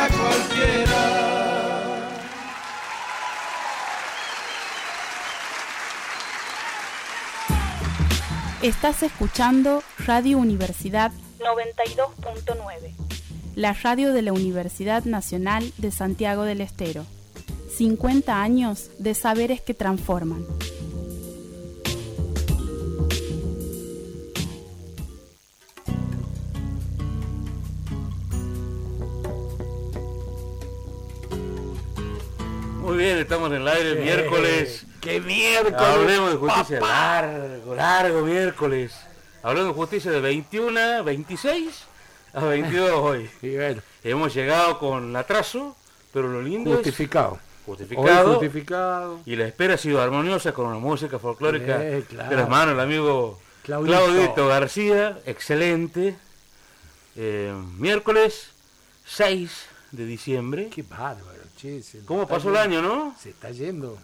vida cualquiera. Estás escuchando Radio Universidad 92.9, la radio de la Universidad Nacional de Santiago del Estero. 50 años de saberes que transforman. Bien, estamos en el aire el miércoles. ¡Qué miércoles! Hablemos de justicia largo, largo miércoles. Hablemos de justicia de 21, 26 a 22 hoy. Y bueno, Hemos llegado con atraso, pero lo lindo justificado. es justificado. Justificado. Y la espera ha sido armoniosa con una música folclórica Eh, claro. de las manos del amigo Claudito. Claudito, García, excelente. Eh, miércoles 6 de diciembre. Qué bárbaro, che. ¿Cómo pasó el año, no? Se está yendo.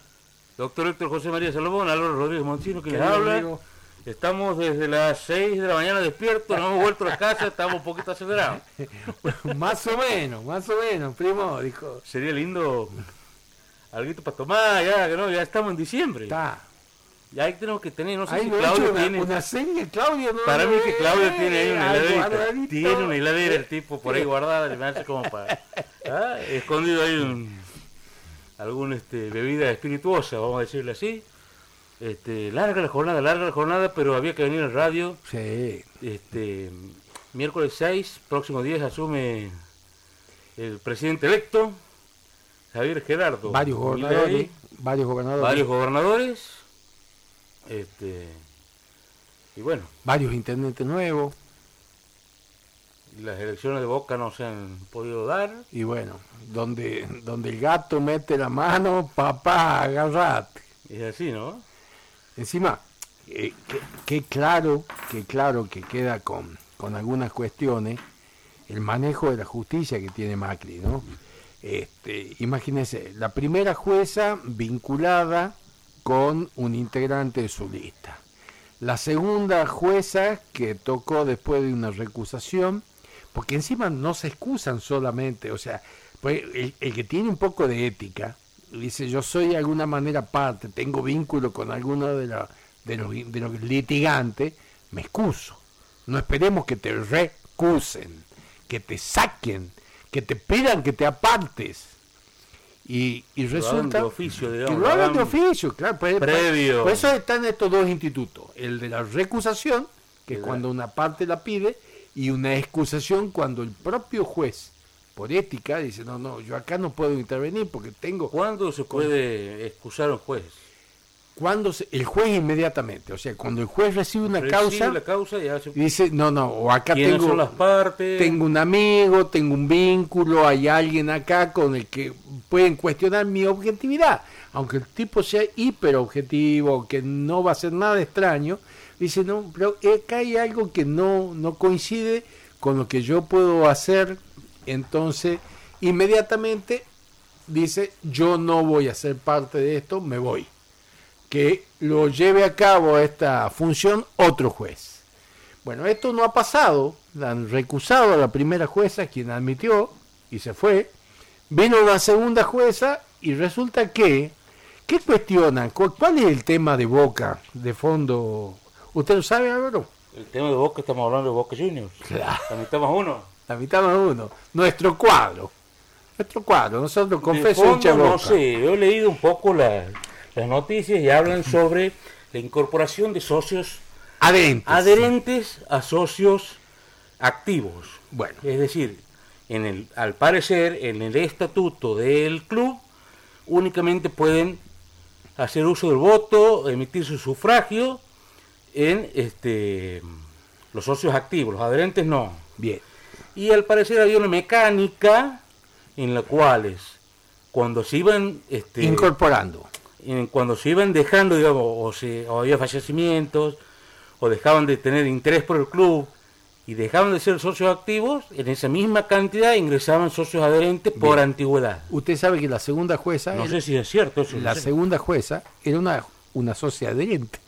Doctor Héctor José María Salomón, Álvaro Rodríguez Montino, que les habla. amigo. Estamos desde las 6 de la mañana despiertos, no hemos vuelto a la casa, estamos un poquito acelerados. más o menos, más o menos, primo, dijo. Sería lindo algo para tomar, ya, que no, ya estamos en diciembre. Está. Ya ahí tenemos que tener, no sé Ahí si Claudio una, tiene... una seña, Claudio. No, Para mí que Claudio tiene ahí una heladera. Tiene una heladera el tipo por ahí guardada, y me hace como para... ¿ah? Escondido ahí un, algún este, bebida espirituosa, vamos a decirle así. Este, larga la jornada, larga la jornada, pero había que venir al radio. Sí. Este, miércoles 6, próximo 10, asume el presidente electo, Javier Gerardo. Varios gobernadores. Varios gobernadores. varios gobernadores. Este, y bueno, varios intendentes nuevos. Las elecciones de Boca no se han podido dar. Y bueno, donde, donde el gato mete la mano, papá, agarrate. Es así, ¿no? Encima, eh, que claro, que claro que queda con, con algunas cuestiones el manejo de la justicia que tiene Macri, ¿no? Este, imagínense, la primera jueza vinculada con un integrante de su lista. La segunda jueza que tocó después de una recusación, porque encima no se excusan solamente, o sea, pues el, el que tiene un poco de ética, dice yo soy de alguna manera parte, tengo vínculo con alguno de, la- de, los, de los litigantes, me excuso. No esperemos que te recusen, que te saquen, que te pidan que te apartes. Y, y resulta de oficio, que digamos. lo hagan de oficio, claro. Por, previo. por eso están estos dos institutos, el de la recusación, que es cuando una parte la pide, y una excusación cuando el propio juez, por ética, dice, no, no, yo acá no puedo intervenir porque tengo... ¿Cuándo se puede excusar a un juez? Cuando se- el juez inmediatamente, o sea, cuando el juez recibe una Recibe causa, la causa y hace... y dice, no, no, o acá ¿Quiénes tengo, las partes? tengo un amigo, tengo un vínculo, hay alguien acá con el que pueden cuestionar mi objetividad. Aunque el tipo sea hiperobjetivo, que no va a hacer nada extraño, dice, no, pero acá hay algo que no, no coincide con lo que yo puedo hacer, entonces inmediatamente dice, yo no voy a ser parte de esto, me voy. Que lo lleve a cabo esta función otro juez. Bueno, esto no ha pasado, han recusado a la primera jueza, quien admitió y se fue. Vino la segunda jueza y resulta que, ¿qué cuestionan? ¿Cu- ¿Cuál es el tema de Boca, de fondo? ¿Usted lo sabe, Álvaro? El tema de Boca, estamos hablando de Boca Juniors. Claro. La mitad más uno. La mitad más uno. Nuestro cuadro. Nuestro cuadro. Nosotros, confeso, no sé, yo he leído un poco la- las noticias y hablan sobre la incorporación de socios Adentro. adherentes a socios activos. Bueno. Es decir, en el, al parecer, en el estatuto del club, únicamente pueden hacer uso del voto, emitir su sufragio en este, los socios activos, los adherentes no. Bien. Y al parecer había una mecánica en la cual cuando se iban este, Incorporando. en- cuando se iban dejando, digamos, o, se, o había fallecimientos, o dejaban de tener interés por el club y dejaban de ser socios activos, en esa misma cantidad ingresaban socios adherentes por antigüedad. Usted sabe que la segunda jueza, No era- sé si es cierto eso. no la sé. segunda jueza era una, una socia adherente.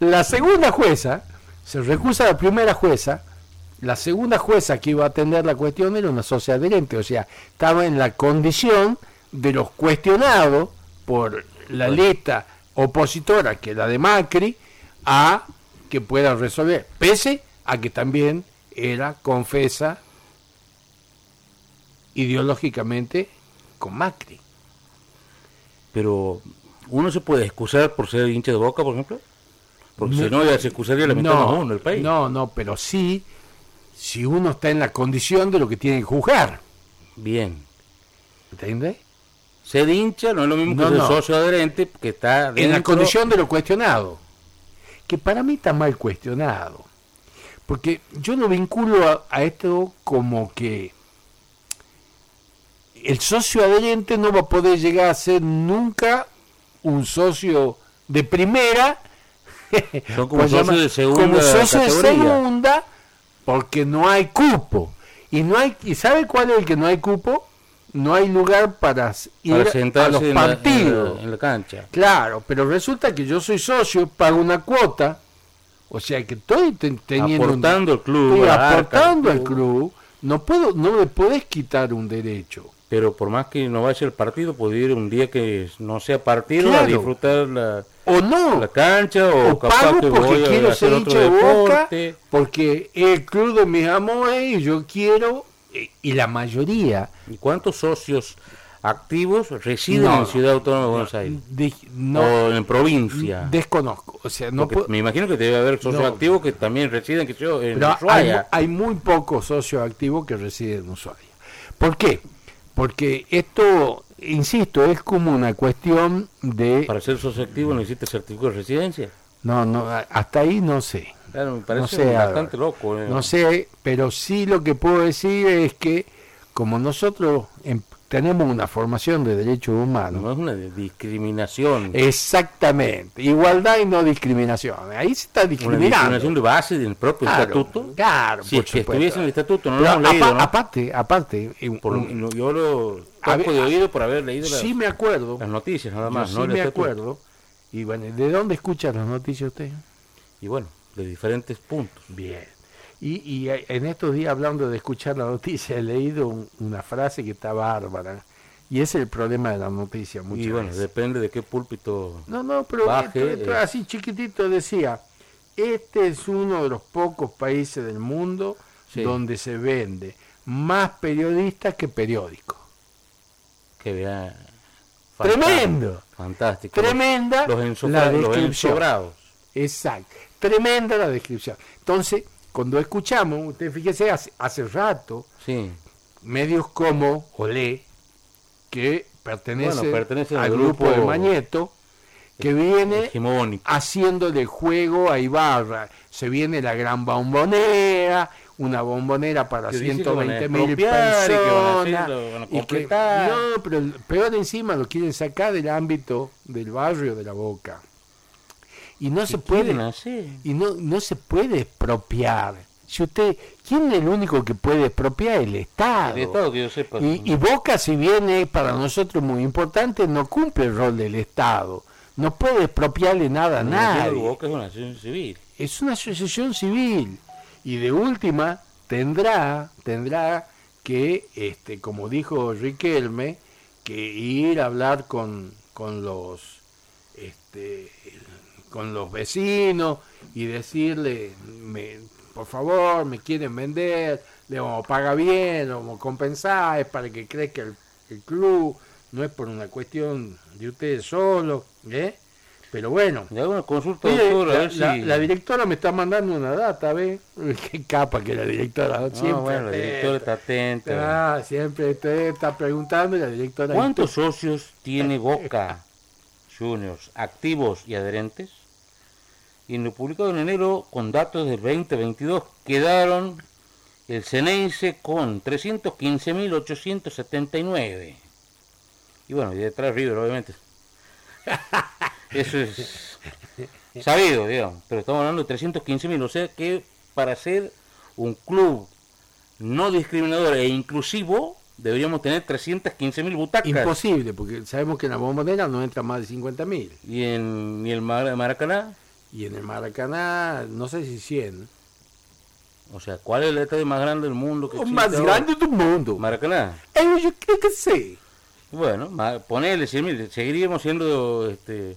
La segunda jueza se recusa a la primera jueza la segunda jueza que iba a atender la cuestión era una socia adherente, o sea, estaba en la condición de los cuestionados por la lista opositora, que es la de Macri, a que pueda resolver, pese a que también era confesa ideológicamente con Macri. Pero, ¿uno se puede excusar por ser hincha de boca, por ejemplo? Porque si no, ya se excusaría la mitad no, uno el país. No, no, pero sí, si uno está en la condición de lo que tiene que juzgar. Bien. ¿Entiendes? Ser hincha no es lo mismo que ser socio adherente, que está En la condición de lo cuestionado. Que para mí está mal cuestionado. Porque yo lo vinculo a esto como que el socio adherente no va a poder llegar a ser nunca un socio de primera, como socio de segunda, porque no hay cupo. Y no hay y sabe cuál es el que no hay cupo? No hay lugar para ir a los partidos. En la, cancha. Claro, pero resulta que yo soy socio, pago una cuota, o sea que estoy teniendo aportando el club, estoy aportando al club. no puedo, no me puedes quitar un derecho pero por más que no vaya el partido, puede ir un día que no sea partido a disfrutar la, o no. la cancha o, o capaz que porque quiero ser hincha de boca, porque el club de mis amores y yo quiero, y la mayoría. ¿Y cuántos socios activos residen en Ciudad Autónoma de Buenos Aires? o en provincia. Desconozco. O sea, no me imagino que debe haber socios activos que también residen que yo, en Ushuaia. Hay, hay muy pocos socios activos que residen en Ushuaia. ¿Por qué? Porque esto, insisto, es como una cuestión de... Para ser socioactivo necesita certificado de residencia. No, no, hasta ahí no sé. Claro, me parece bastante loco. Eh. No sé, pero sí lo que puedo decir es que como nosotros em, tenemos una formación de derechos humanos. No es una discriminación. Exactamente. Igualdad y no discriminación. Ahí se está discriminando. Una discriminación de base del propio estatuto. Claro, si es que estuviese en el estatuto, no lo hemos leído. ¿no? Aparte, aparte. yo lo toco de oído por haber leído sí me acuerdo, las noticias, nada más. sí me acuerdo. Y bueno, ¿de dónde escucha las noticias usted? Y bueno, de diferentes puntos. Bien. Y, en estos días, hablando de escuchar la noticia, he leído una frase que está bárbara. Y es el problema de la noticia. y bueno, depende de qué púlpito. No, no, pero eh. así chiquitito decía: Este es uno de los pocos países del mundo donde se vende más periodistas que periódicos. Que vea. Tremendo. Fantástico. Tremenda los, la descripción. Exacto. Tremenda la descripción. Entonces, cuando escuchamos, usted fíjese, hace, hace rato, medios como Olé, que pertenece, al grupo, de Mañeto, que viene haciendo de juego a Ibarra. Se viene la gran bombonera, una bombonera para 120 mil personas. no, pero peor encima lo quieren sacar del ámbito del barrio de la Boca y no se puede y no no se puede expropiar. Si usted quién es el único que puede expropiar el estado, Y, Boca si bien es para nosotros muy importante no cumple el rol del estado. No puede expropiarle nada a nadie. Boca es una asociación civil. Es una asociación civil. Y de última tendrá tendrá que este como dijo Riquelme que ir a hablar con con los este con los vecinos y decirle, me, por favor, me quieren vender, le vamos a pagar bien, le vamos a compensar, es para que crezca el, el club, no es por una cuestión de ustedes solos, ¿eh? Pero bueno. una consulta, la, directora me está mandando una data, ¿ves? Qué capa que la directora. Siempre bueno, la directora está atenta. Ah, siempre está preguntando y la directora. ¿Cuántos socios tiene Boca Juniors activos y adherentes? Y en lo publicado en enero con datos del 2022 quedaron el Ceneice con 315.879. Y bueno, y detrás River, obviamente. Eso es sabido, digamos. Pero estamos hablando de 315.000. O sea que para ser un club no discriminador e inclusivo, deberíamos tener 315.000 butacas. Imposible, porque sabemos que en la bombonera no entra más de 50.000. ¿Y en, ¿Y el Maracaná? Y en el Maracaná, no sé si 100. O sea, ¿cuál es el estadio más grande del mundo? Que más ahora? grande do mundo. Maracaná. Eh, yo creo que sí. Bueno, ponele, seguiríamos siendo este,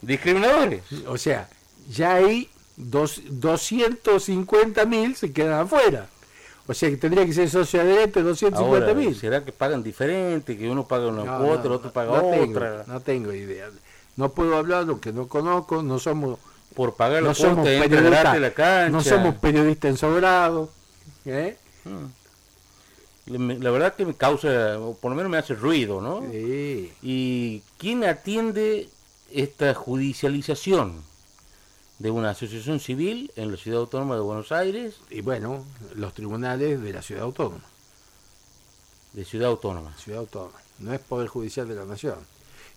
discriminadores. O sea, ya hay dos, 250 mil se quedan afuera. O sea que tendría que ser socio adherente 250 Ahora, mil. ¿será que pagan diferente? Que uno paga una No, cuota, no, el otro paga no tengo, otra. no tengo idea. No puedo hablar lo que no conozco, no somos, Por pagar no la somos gratis a la periodistas, cancha. no somos periodistas ensobrados. ¿eh? Me- La verdad que me causa, o por lo menos me hace ruido, ¿no? Sí. ¿Y quién atiende esta judicialización de una asociación civil en la Ciudad Autónoma de Buenos Aires, Y bueno, los tribunales de la ciudad autónoma. de Ciudad Autónoma? Ciudad autónoma. No es Poder Judicial de la Nación.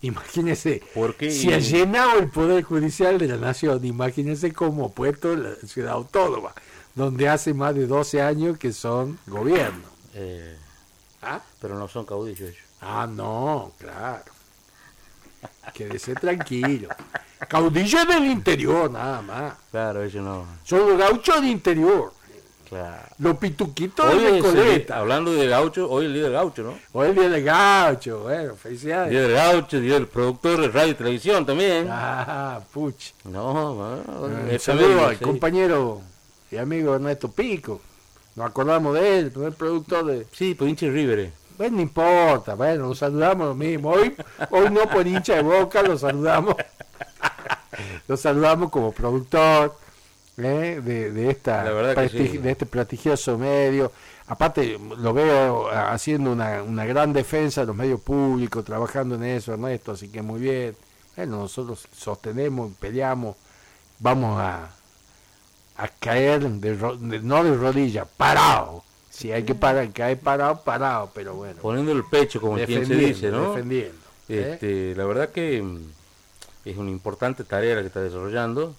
Imagínese, Porque si ha llenado el Poder Judicial de la Nación, imagínese cómo ha puesto la ciudad autónoma, donde hace más de 12 años que son gobierno. eh, ¿Ah? pero no son caudillos ellos. Ah, no, claro. Quédese tranquilo. Caudillo del interior, nada más. Claro, ellos no. Son los gauchos del interior. Claro. Los pituquitos Hoy de el- Recoleta. hablando de gaucho, hoy el día del gaucho, ¿no? Hoy el gaucho. Bueno, felicidades. Día del gaucho, día del productor de radio y televisión también. Ah, puch. No, bueno, es saludo al sí. compañero y amigo Ernesto Pico. Nos acordamos de él, primer productor de... Sí, por hincha de River. eh. Bueno, no importa, bueno, lo saludamos lo mismo. Hoy, hoy no por hincha de boca, lo saludamos. Lo saludamos como productor ¿eh? de, de, esta sí. de este prestigioso medio. Aparte, lo veo ah, haciendo una, una gran defensa de los medios públicos, trabajando en eso, Ernesto, así que muy bien. Bueno, nosotros sostenemos, peleamos, vamos a, a caer, de de- no de rodillas, parado. Si hay que parar, caer parado, parado, pero bueno. Poniendo el pecho, como quien se dice, ¿no? defendiendo. ¿eh? Este, la verdad que mm, es una importante tarea la que está desarrollando.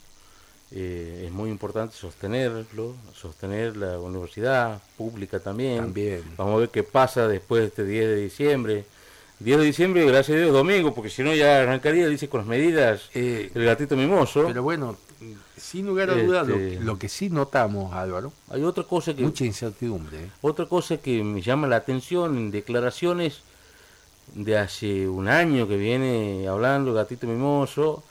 Eh, es muy importante sostenerlo, sostener la universidad pública también. También. Vamos a ver qué pasa después de este 10 de diciembre. 10 de diciembre, gracias a Dios, domingo, porque si no ya arrancaría, dice, con las medidas Eh, el gatito mimoso. Pero bueno, sin lugar a dudas, lo, Este- lo que sí notamos, Álvaro, Hay otra cosa que mucha incertidumbre. ¿eh? Otra cosa que me llama la atención en declaraciones de hace un año que viene hablando el gatito mimoso,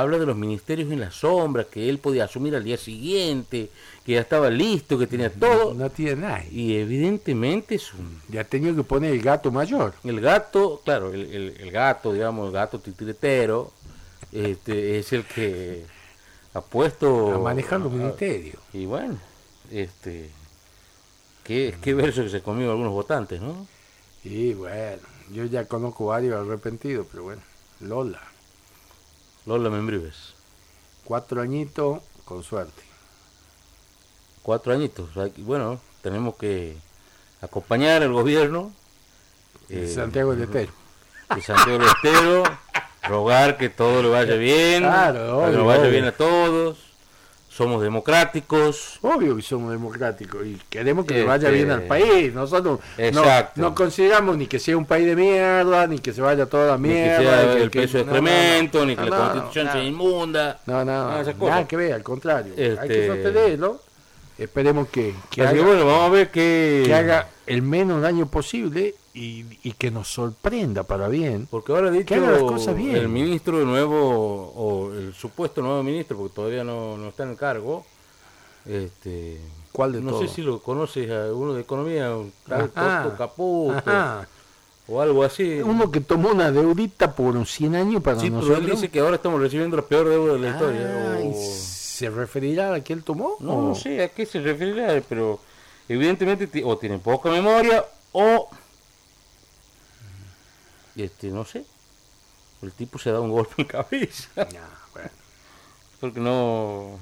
habla de los ministerios en la sombra, que él podía asumir al día siguiente, que ya estaba listo, que tenía todo. No tiene nada. Y evidentemente es un... Ya tenido que poner el gato mayor. El gato, claro, el, el- el gato, digamos, el gato titiretero, este, es el que ha puesto... A manejar los ministerios. y bueno, este... Qué, qué verso que se comió algunos votantes, ¿no? Y bueno, yo ya conozco varios arrepentidos, pero bueno, Lola, Lola Membrives. cuatro añitos con suerte. cuatro añitos. Bueno, tenemos que acompañar al gobierno de eh, Santiago del Estero. de Santiago del Estero, rogar que todo le vaya bien, Claro, que nos vaya obvio. bien a todos. Somos democráticos. Obvio que somos democráticos y queremos que le Este, vaya bien al país. Nosotros no, consideramos ni que sea un país de mierda, ni que se vaya toda la Ni que mierda. sea ni que- el que- peso de no, no, no. excremento, ni que la constitución sea inmunda. No, no, nada que ver, al contrario. Hay Este- que sostenerlo. Esperemos que, que, que bueno, vamos a ver qué... que haga el menos daño posible y, y que nos sorprenda para bien. Porque ahora dicho Que haga las cosas bien. el ministro nuevo, o el supuesto nuevo ministro, porque todavía no, no está en el cargo, este, ¿Cuál de no todos? sé si lo conoces a uno de economía, un tal. Toto Caputo, Ajá. o algo así. Uno que tomó una deudita por unos 100 años para sí, pero nosotros. él dice que ahora estamos recibiendo la peor deuda de la historia. Ah, ¿y o- ¿Se referirá a que él tomó? No, o- no sé a qué se referirá, pero evidentemente o tiene poca memoria o este no sé el tipo se da un golpe en cabeza Ah, bueno. porque no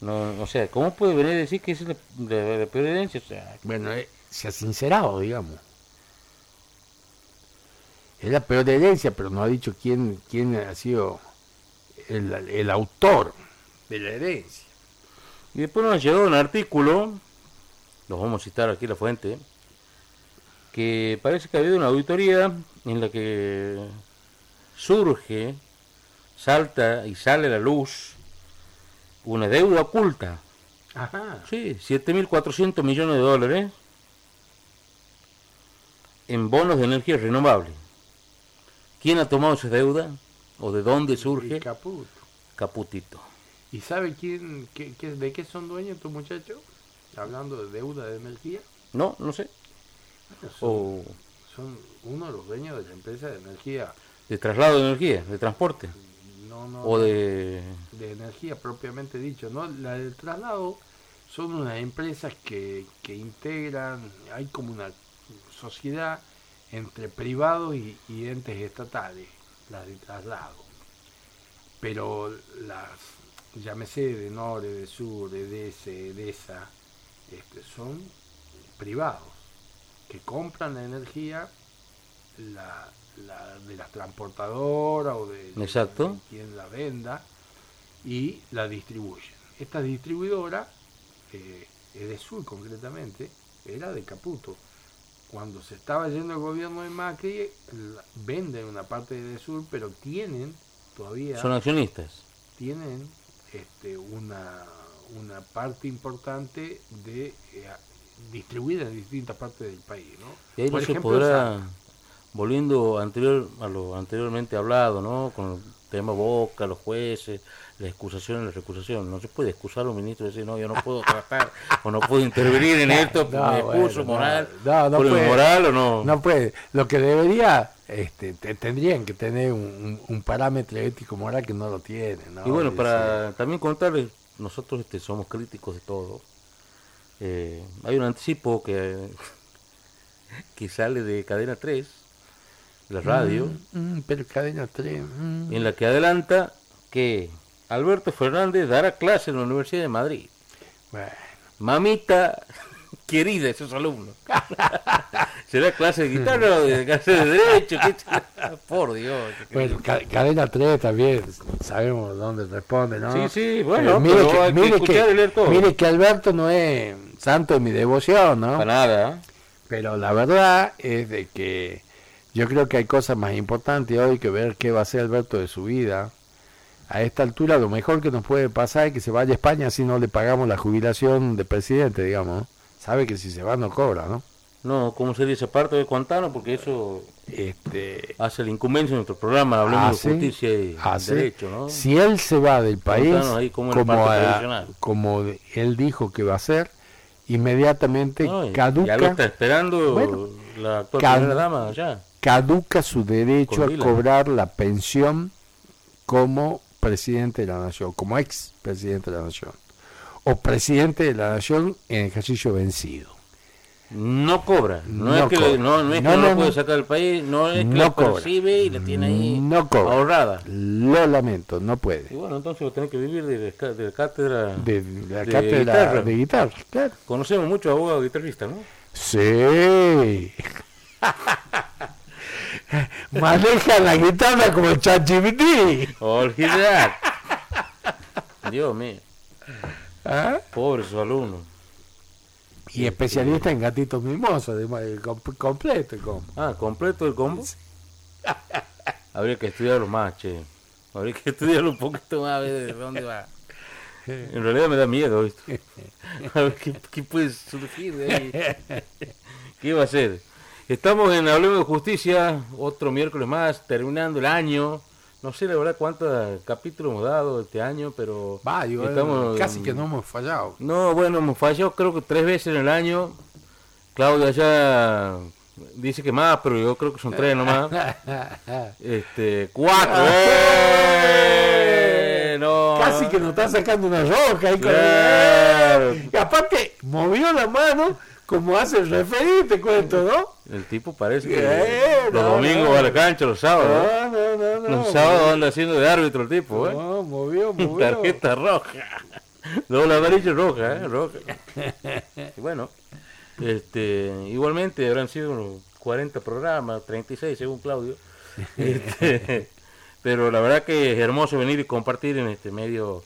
no o sea cómo puede venir a decir que es la, la- la peor herencia o sea Bueno, eh, se ha sincerado, digamos. Es la peor herencia, pero no ha dicho quién, quién ha sido el, el autor de la herencia. y después nos llegó un artículo los vamos a citar aquí la fuente que parece que ha habido una auditoría en la que surge, salta y sale a la luz una deuda oculta Ajá. Sí, 7.400 millones de dólares en bonos de energía renovable. ¿Quién ha tomado esa deuda? ¿O de dónde surge? Caputo. Caputito. ¿Y sabe quién, qué, qué- de qué son dueños estos muchachos? Hablando de deuda de energía. No, no sé. Son, O son uno de los dueños de la empresa de energía. de traslado de energía, de transporte. No, no, O de... de energía propiamente dicho. ¿no? La del traslado son unas empresas que, que integran, hay como una sociedad entre privados y, y entes estatales, las de traslado. Pero las, llámese de Norte, de Sur, de DS, de ESA, este, son privados que compran la energía la, la- de las transportadoras o de, de- Exacto. de quien la venda y la distribuyen. Esta distribuidora, eh, es de Sur concretamente, era de Caputo. Cuando se estaba yendo el gobierno de Macri, la- venden una parte de Sur, pero tienen todavía Son accionistas. tienen este, una, una parte importante de eh, distribuida en distintas partes del país. ¿no? Y ahí Por no se ejemplo, podrá, volviendo anterior a lo anteriormente hablado, ¿no? Con el tema Boca, los jueces, la excusación y la recusación. No se puede excusar a los ministros y decir, no, yo no puedo trabajar o no puedo intervenir en esto, No, me excuso moral, no, no por puede. moral o no. No puede. Lo que debería, este, te- tendrían que tener un, un- un parámetro ético moral que no lo tienen. Y bueno, para también contarles, nosotros este, somos críticos de todo. Eh, hay un anticipo que, que sale de Cadena 3, la radio, Mm, mm, pero cadena 3. mm. en la que adelanta que Alberto Fernández dará clase en la Universidad de Madrid. Bueno, Mamita querida, esos alumnos. ¿Será clase de guitarra o de clase de derecho? ¿Qué ch- Por Dios. bueno, ca- cadena 3 también sabemos dónde responde, ¿no? Sí, sí, bueno, mire, pero que, hay que mire, que, y leer todo. mire que Alberto no es santo de mi devoción, ¿no? Para nada. Pero la verdad es de que yo creo que hay cosas más importantes hoy que ver qué va a hacer Alberto de su vida. A esta altura lo mejor que nos puede pasar es que se vaya a España si no le pagamos la jubilación de presidente, digamos. Sabe que si se va no cobra, ¿no? No, ¿cómo sería esa parte de Cuantano? Porque eso Este, hace la incumbencia en nuestro programa, hablemos hace- de justicia y hace- derecho, ¿no? Si él se va del país, ahí como, a- como de- él dijo que va a hacer, inmediatamente No, caduca, Ya lo está esperando Bueno, la actual cad- primera dama ya. caduca su derecho a cobrar la pensión como presidente de la nación, como ex presidente de la nación, o presidente de la nación en ejercicio vencido. No cobra, no, No es que, cobra. no, no es que No, no, no, lo puede sacar del país, no es que No la cobra. percibe y la tiene ahí No cobra. ahorrada. Lo lamento, no Y puede. bueno, entonces va a tener que vivir de, ca- de cátedra. De, la de cátedra guitarra. de guitarra, claro. Conocemos muchos abogados guitarristas, ¿no? Sí. Maneja la guitarra como el ChatGPT. Olvidar. Dios mío, ¿Ah? pobres esos alumnos. Y especialista en gatitos mimosos, además, completo. el combo. Ah, completo el combo. Habría que estudiarlo más, che. Habría que estudiarlo un poquito más a ver de dónde va. En realidad me da miedo esto. A ver qué, qué puede surgir de ahí. ¿Qué va a ser? Estamos en Hablemos de Justicia, otro miércoles más, terminando el año. No sé la verdad cuántos capítulos hemos dado este año, pero Va, yo, eh, estamos casi que no hemos fallado. No, bueno, hemos fallado creo que tres veces en el año. Claudia ya dice que más, pero yo creo que son tres nomás. Este, cuatro. ¡Eh! No. Casi que nos está sacando una roja. ahí con- Claro. Y aparte, movió la mano como hace el referir, te cuento, ¿no? El tipo parece que Eh, los no, domingos no. va a la cancha, los sábados. No, no, no, no. Los sábados anda haciendo de árbitro el tipo, ¿eh? No, movió, movió. Tarjeta roja. Doble amarilla y roja, ¿eh? Roja. Y bueno, este, igualmente habrán sido unos 40 programas, 36 según Claudio. Este, pero la verdad que es hermoso venir y compartir en este medio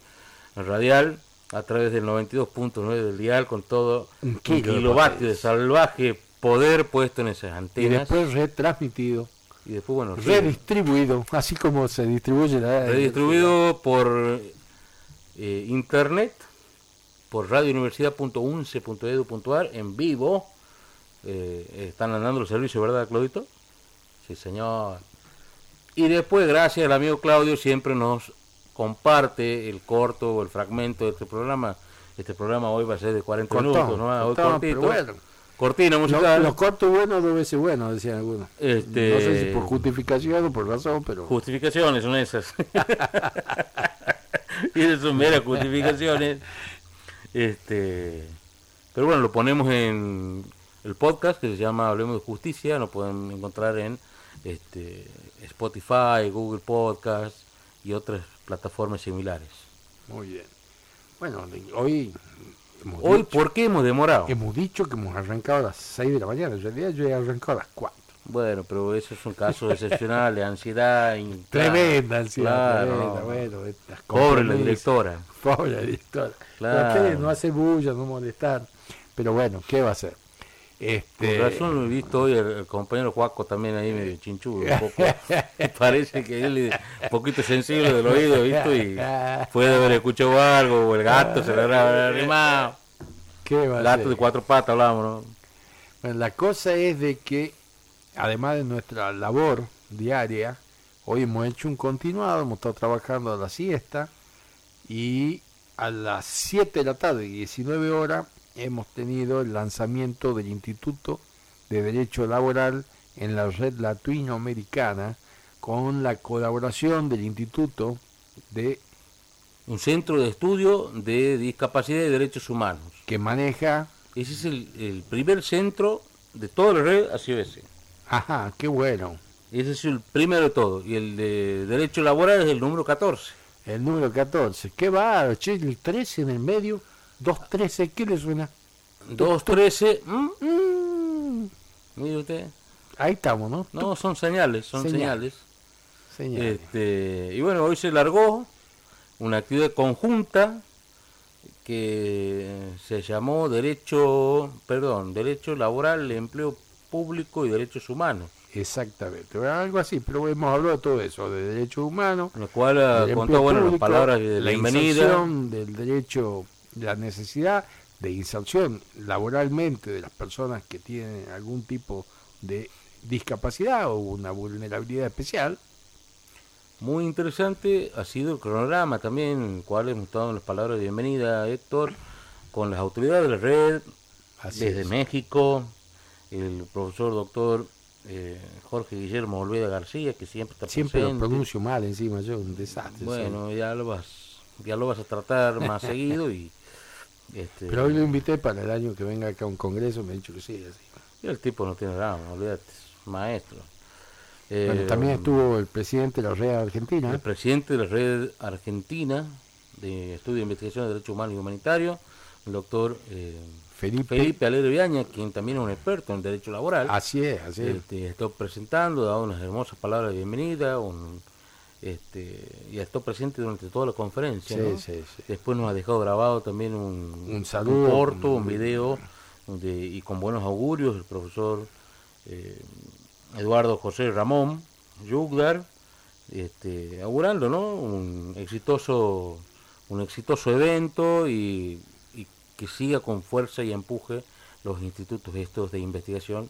radial a través del 92.9 del dial con todo Un un kilovatio de salvaje poder puesto en esas Y antenas. después retransmitido, Y después, bueno, redistribuido, así como se distribuye la redistribuido por eh, internet por radiouniversidad.unce.edu.ar en vivo. Eh, están andando los servicios, ¿verdad, Claudito? Sí, señor. Y después, gracias al amigo Claudio, siempre nos comparte el corto o el fragmento de este programa. Este programa hoy va a ser de 40 minutos, ¿no? Hoy cortito. Cortina musical. Los cortos buenos, dos veces buenos, decían algunos. Este... No sé si por justificación o por razón, pero. Justificaciones son esas. y esas son meras justificaciones. Este. Pero bueno, lo ponemos en el podcast que se llama Hablemos de Justicia. Lo pueden encontrar en este, Spotify, Google Podcast y otras plataformas similares. Muy bien. Bueno, hoy Hoy, ¿por qué hemos demorado? Hemos dicho que hemos arrancado a las 6 de la mañana. En realidad, yo he arrancado a las 4. Bueno, pero eso es un caso excepcional de ansiedad. Tremenda ansiedad. Tremenda, bueno, Pobre la directora. Pobre la directora. Claro. No hace bulla, no molestar. Pero bueno, ¿qué va a hacer? Este... Por razón he visto hoy el, compañero Juaco también ahí medio chinchudo un poco. Parece que él es un poquito sensible del oído, ¿visto? Y puede haber escuchado algo, o el gato se le habrá arrimado. ¿Qué va gato de cuatro patas hablamos, ¿no? Bueno, la cosa es de que, además de nuestra labor diaria, hoy hemos hecho un continuado, hemos estado trabajando a la siesta y a las 7 de la tarde, 19 horas, hemos tenido el lanzamiento del Instituto de Derecho Laboral en la red latinoamericana con la colaboración del Instituto de un centro de estudio de discapacidad y derechos humanos. que maneja ese es el, primer centro de toda la red así ajá qué bueno. Ese es el primero de todo. Y el de derecho laboral es el número 14 el número 14 qué va el 13 en el medio 2.13, ¿qué le suena? 2.13, mmm, mire usted. Ahí estamos, ¿no? No, son señales, son señales. Este, y bueno, hoy se largó una actividad conjunta que se llamó Derecho, perdón, Derecho Laboral, Empleo Público y Derechos Humanos. Exactamente, algo así, pero hemos hablado de todo eso, de derechos humanos, lo cual ah, contó bueno, las palabras de la bienvenida, del derecho la necesidad de inserción laboralmente de las personas que tienen algún tipo de discapacidad o una vulnerabilidad especial. Muy interesante ha sido el cronograma también, en el cual hemos estado en las palabras de bienvenida, Héctor, con las autoridades de la red, desde México, el profesor doctor eh, Jorge Guillermo Olveda García, que siempre está Siempre lo pronuncio mal encima, yo, un desastre. Bueno, ya lo vas ya lo vas a tratar más seguido y este, Pero hoy lo invité para el año que venga acá a un congreso, me ha dicho que sí. Así. Y el tipo no tiene nada, olvídate, maestro. bueno, también eh, estuvo el presidente de la Red Argentina. El presidente de la Red Argentina de Estudio de Investigación de Derechos Humanos y Humanitarios, el doctor eh, Felipe. Felipe Alegre Viaña, quien también es un experto en derecho laboral. Así es, así es. Este, está presentando, dado unas hermosas palabras de bienvenida, un, este, y estado presente durante toda la conferencia. Después nos ha dejado grabado también un, un saludo, corto, un video, y con buenos augurios, el profesor eh, Eduardo José Ramón Yugdar, este, augurando ¿no? un exitoso un exitoso evento y, y que siga con fuerza y empuje los institutos estos de investigación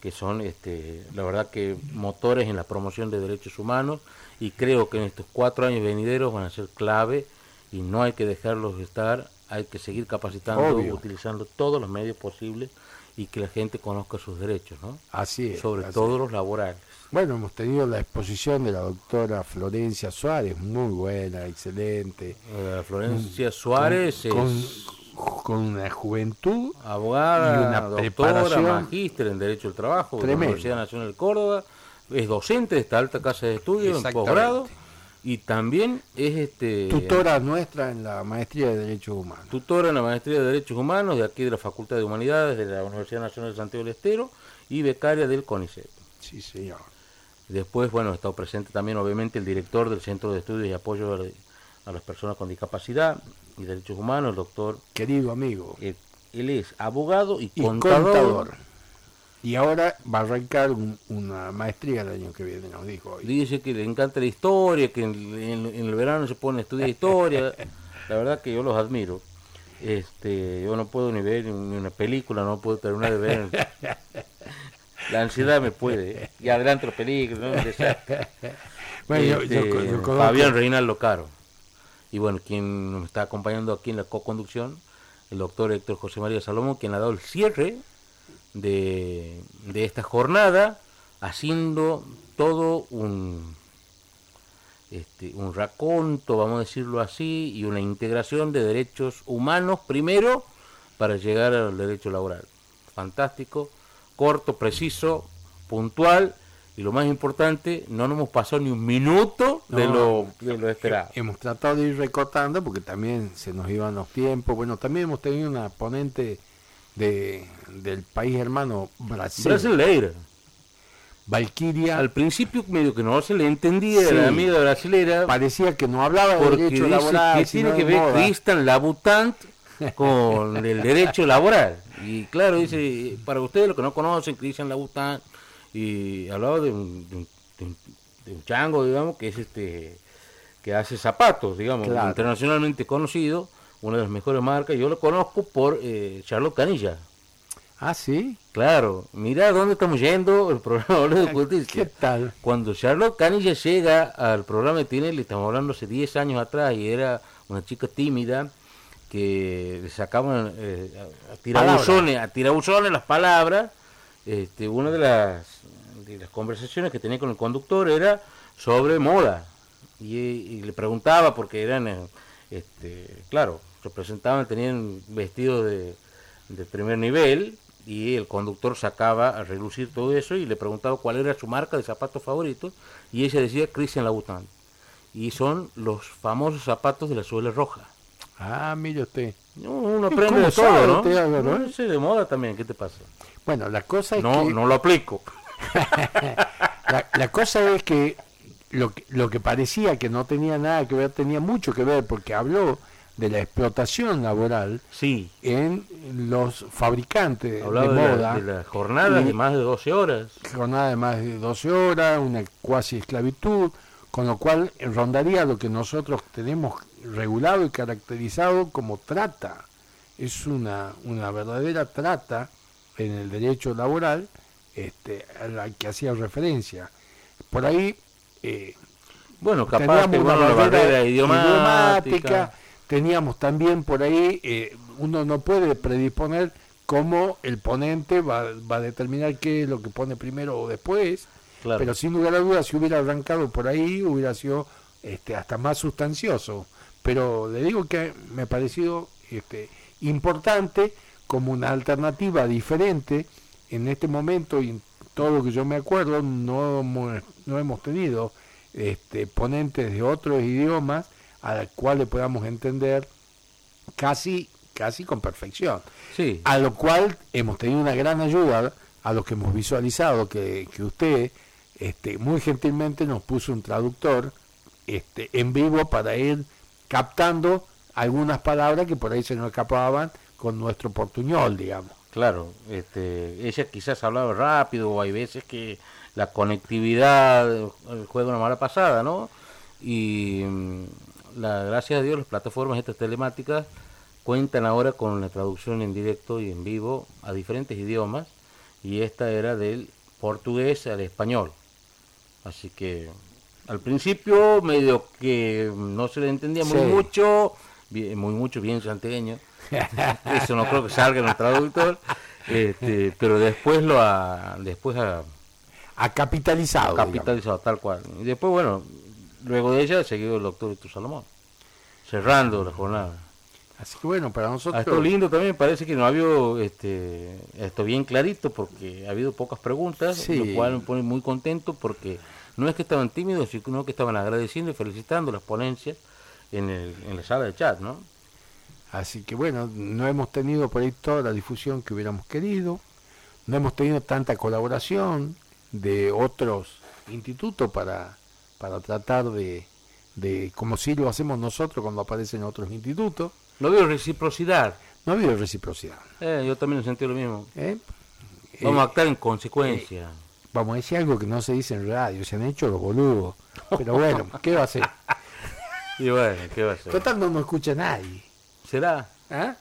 que son este, la verdad que motores en la promoción de derechos humanos y creo que en estos cuatro años venideros van a ser clave y no hay que dejarlos estar, hay que seguir capacitando, utilizando todos los medios posibles y que la gente conozca sus derechos, ¿no? Así es. Sobre todo los laborales. Bueno, hemos tenido la exposición de la doctora Florencia Suárez, muy buena, excelente. Eh, Florencia Suárez es con una juventud abogada, y una doctora, magíster en Derecho del Trabajo de la Universidad Nacional de Córdoba, es docente de esta alta casa de estudios en posgrado y también es este tutora nuestra en la maestría de Derechos Humanos. Tutora en la maestría de Derechos Humanos de aquí de la Facultad de Humanidades de la Universidad Nacional de Santiago del Estero y becaria del CONICET. Sí, señor. Después, bueno, ha estado presente también obviamente el director del Centro de Estudios y Apoyo a las Personas con Discapacidad, y Derechos Humanos, el doctor. Querido amigo. Eh, él es abogado y, contador. Y ahora va a arrancar una maestría el año que viene, nos dijo hoy. Dice que le encanta la historia, que en, el verano se pone a estudiar historia. la verdad que yo los admiro. Este, yo no puedo ni ver ni una película, no puedo terminar de ver. La ansiedad me puede. Y adelanto la película, ¿no? Bueno, este, Fabián Reinaldo Caro. Y bueno, quien nos está acompañando aquí en la co-conducción, el doctor Héctor José María Salomón, quien ha dado el cierre de, de esta jornada, haciendo todo un, este, un raconto, vamos a decirlo así, y una integración de derechos humanos primero para llegar al derecho laboral. Fantástico, corto, preciso, puntual y lo más importante, no nos hemos pasado ni un minuto de, lo, de lo esperado. Hemos tratado de ir recortando porque también se nos iban los tiempos. Bueno, también hemos tenido una ponente de, del país hermano Brasil. Brasileira. Valquiria. Al principio medio que no se le entendía la amiga brasilera. Parecía que no hablaba de derecho laboral. que tiene que ver Cristian Labutant con el derecho laboral. Y claro, dice, para ustedes los que no conocen, Cristian Labutant, y hablaba de un, de un, chango, digamos, que es este que hace zapatos, digamos, internacionalmente conocido, una de las mejores marcas. Yo lo conozco por eh, Charlotte Canilla. Ah, sí. Claro, mira dónde estamos yendo el programa de Justicia. ¿Qué tal? Cuando Charlotte Canilla llega al programa de Tinelli, estamos hablando hace 10 años atrás, y era una chica tímida que le sacaban eh, a tirabuzones, a tirabuzones las palabras. Este, una de las, de las conversaciones que tenía con el conductor era sobre moda. Y, le preguntaba, porque eran, eh, este, claro, se presentaban, tenían vestidos de, de primer nivel y el conductor sacaba a relucir todo eso y le preguntaba cuál era su marca de zapatos favoritos y ella decía Christian Louboutin y son los famosos zapatos de la suela roja. Ah, mire usted. uno aprende de todo, ¿no? no de moda también, ¿qué te pasa? Bueno, la cosa es no, que... No lo aplico. la, la, cosa es que lo, que lo que parecía que no tenía nada que ver, tenía mucho que ver, porque habló de la explotación laboral sí. en los fabricantes de moda. de las jornadas de más de 12 horas. Jornada de más de 12 horas, una cuasi esclavitud, con lo cual rondaría lo que nosotros tenemos regulado y caracterizado como trata. Es una, una verdadera trata en el derecho laboral este, a la que hacía referencia. Por ahí... Eh, bueno, capaz que una barrera idiomática teníamos también por ahí, eh, uno no puede predisponer cómo el ponente va, a determinar qué es lo que pone primero o después, pero sin lugar a dudas, si hubiera arrancado por ahí, hubiera sido este, hasta más sustancioso. Pero le digo que me ha parecido este, importante como una alternativa diferente en este momento y todo lo que yo me acuerdo no, no hemos tenido este, ponentes de otros idiomas a cual le podamos entender casi, casi con perfección. Sí. A lo cual hemos tenido una gran ayuda a lo que hemos visualizado, que, que usted este, muy gentilmente nos puso un traductor este, en vivo para ir captando algunas palabras que por ahí se nos escapaban con nuestro portuñol, digamos. Claro, este, ella quizás hablaba rápido o hay veces que la conectividad juega una mala pasada, ¿no? Y mm, la, gracias a Dios las plataformas estas telemáticas cuentan ahora con la traducción en directo y en vivo a diferentes idiomas y esta era del portugués al español. Así que al principio medio que no se le entendía muy mucho, muy mucho, bien santeño. Eso no creo que salga en el traductor, este, pero después lo ha, después ha, ha capitalizado. capitalizado, tal cual. Y después, bueno, luego de ella seguido el doctor Víctor Salomón, cerrando la jornada. Así que bueno, para nosotros... Esto lindo también, parece que no ha habido este, esto bien clarito porque ha habido pocas preguntas, lo cual me pone muy contento porque no es que estaban tímidos, sino que estaban agradeciendo y felicitando las ponencias en, el, en la sala de chat, ¿no? Así que bueno, no hemos tenido por ahí toda la difusión que hubiéramos querido, no hemos tenido tanta colaboración de otros institutos para para tratar de, de, como si lo hacemos nosotros cuando aparecen otros institutos. No ha habido reciprocidad. No ha habido reciprocidad. Eh, yo también he sentido lo mismo. ¿Eh? Vamos a actuar en consecuencia. Vamos a decir algo que no se dice en radio, se han hecho los boludos. Pero bueno, ¿qué va a hacer? Y bueno, ¿qué va a hacer? Total no nos escucha nadie. ¿Será? ¿Ah?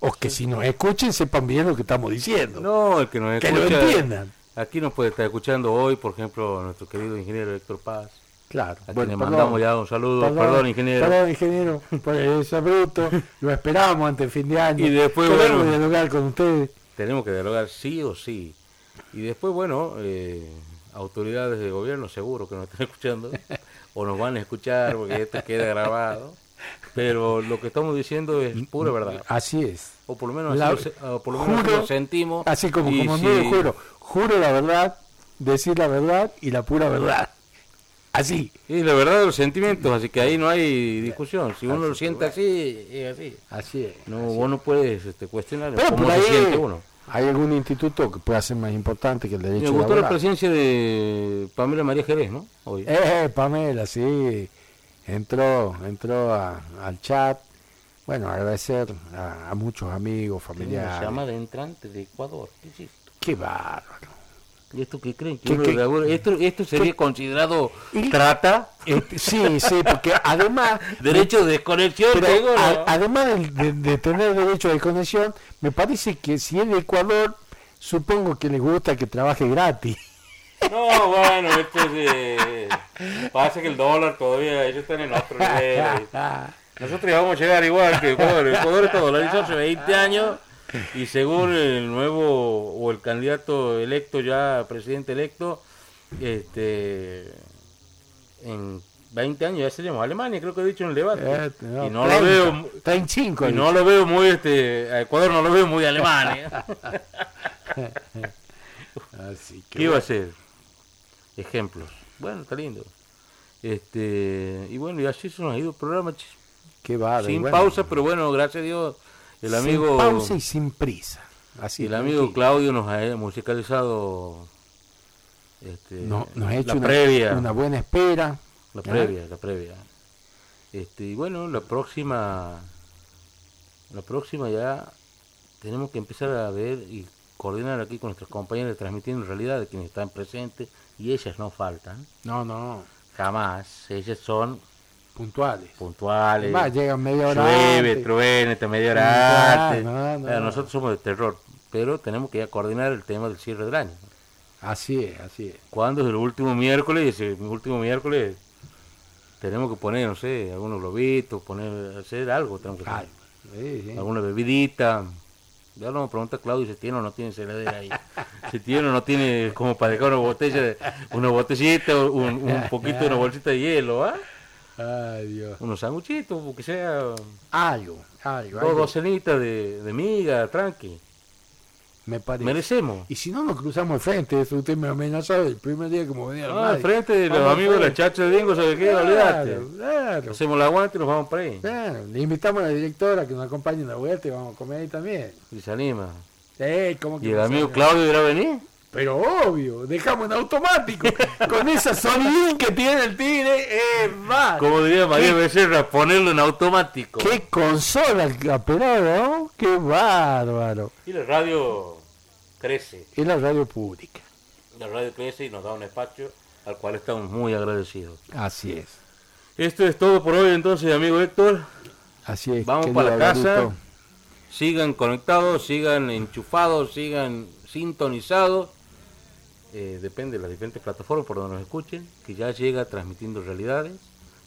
O que si nos escuchen sepan bien lo que estamos diciendo. No, el que nos que escucha. lo entiendan. Aquí nos puede estar escuchando hoy, por ejemplo, nuestro querido ingeniero Héctor Paz. Claro. A Bueno, le perdón. mandamos ya un saludo. Perdón, ingeniero. Perdón, ingeniero, por ese bruto. Lo esperábamos antes del fin de año. Y después, Queremos bueno. dialogar con ustedes. Tenemos que dialogar sí o sí. Y después, bueno, eh, autoridades de gobierno seguro que nos están escuchando o nos van a escuchar porque esto queda grabado. Pero lo que estamos diciendo es pura verdad. Así es. O por lo menos así, lo, se- por lo, menos así juro- lo sentimos. Así como, como si- no juro. Juro la verdad, decir la verdad y la pura verdad. Así. Y la verdad de los sentimientos, así que ahí no hay discusión. Si uno lo siente así, es así. Así es. No, vos no puedes este, cuestionar Pero cómo por se ahí siente uno. Hay algún instituto que pueda ser más importante que el Me derecho gustó la presencia de Pamela María Jerez, ¿no? Hoy. Eh, Pamela, sí. Entró, entró a- al chat. Bueno, agradecer a, a muchos amigos, Una familiares. llamada de entrante de Ecuador. ¿Qué es esto? Qué bárbaro. ¿Y esto qué creen? ¿Que ¿Qué- uno qué- de alguna- esto, ¿Esto sería considerado Y- trata? Este, sí, sí, porque además, ¿Derecho de desconexión? pero tengo, no? a- además de, de- de tener derecho de conexión, me parece que si es de Ecuador, supongo que les gusta que trabaje gratis. No, bueno, esto es... eh, pasa que el dólar todavía, ellos están en otro nivel. Nosotros ya vamos a llegar igual que Ecuador. Ecuador está dolarizado hace 20 años y según el nuevo o el candidato electo ya, presidente electo, este en 20 años ya seríamos Alemania, creo que he dicho en el debate. Eh, y no lo veo mu- 35. y no lo veo muy este a Ecuador no lo veo muy alemán. ¿eh? Así que ¿Qué iba a ser? Ejemplos. Bueno, está lindo. Este, y bueno, y así se nos ha ido el programa, qué sin bueno, pausa, pero bueno, gracias a Dios, el sin amigo pausa y sin prisa. Así el amigo tranquilo. Claudio nos ha musicalizado este, No- nos ha hecho la una, previa, una buena espera. la previa, la previa. Este, y bueno, la próxima la próxima ya tenemos que empezar a ver y coordinar aquí con nuestras compañeras transmitiendo en realidad de quienes están presentes y ellas no faltan, No, no, jamás, ellas son puntuales. puntuales. Va, llegan media hora Llueve, truene, te media hora antes. no, no. Nosotros somos de terror, pero tenemos que ya coordinar el tema del cierre del año. Así es, así es. ¿Cuándo es el último miércoles? Ese último miércoles tenemos que poner, no sé, algunos globitos, poner, hacer algo, tenemos que hacer. Ay, sí, sí. alguna bebidita. Ya lo vamos a preguntar a Claudio si tiene o no tiene celadera ahí. si tiene o no tiene como para dejar una botella, una botellita, un, un poquito de una bolsita de hielo, ¿ah? Ay, Dios. Unos sanguchitos, que sea Algo, algo. dos docenitas de, de miga, tranqui. Me parece. Merecemos. Y si no nos cruzamos el frente, eso usted me amenazó el primer día que me venía la Ah, al radio. frente de los amigos de la al frente. chacha de Dingo, ¿sabe qué? Olvídate. claro. Hacemos el aguante y nos vamos para ahí. Claro, le invitamos a la directora que nos acompañe en la vuelta y vamos a comer ahí también. Y se anima. Sí, ¿cómo que ¿Y el no amigo? Claudio irá a venir? Pero obvio, dejamos en automático. Con esa sonidín que tiene el tigre, es más. Como diría María ¿Qué? Becerra, ponerlo en automático. Qué consola el ¿no? Qué bárbaro. Y la radio crece. Es la radio pública. La radio crece y nos da un espacio al cual estamos muy agradecidos. Así es. Esto es todo por hoy entonces, amigo Héctor. Así es. Vamos para la casa. Sigan conectados, sigan enchufados, sigan sintonizados. Eh, depende de las diferentes plataformas por donde nos escuchen, que ya llega transmitiendo realidades.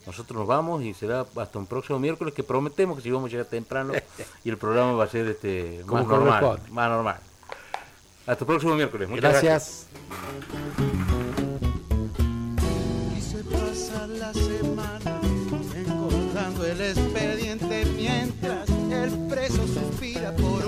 Nosotros nos vamos y será hasta un próximo miércoles que prometemos que si vamos a llegar temprano y el programa va a ser este Como más normal, corresponde. más normal. Hasta el próximo miércoles. Muchas gracias. Gracias. Y se pasa la semana engordando el expediente mientras el preso suspira por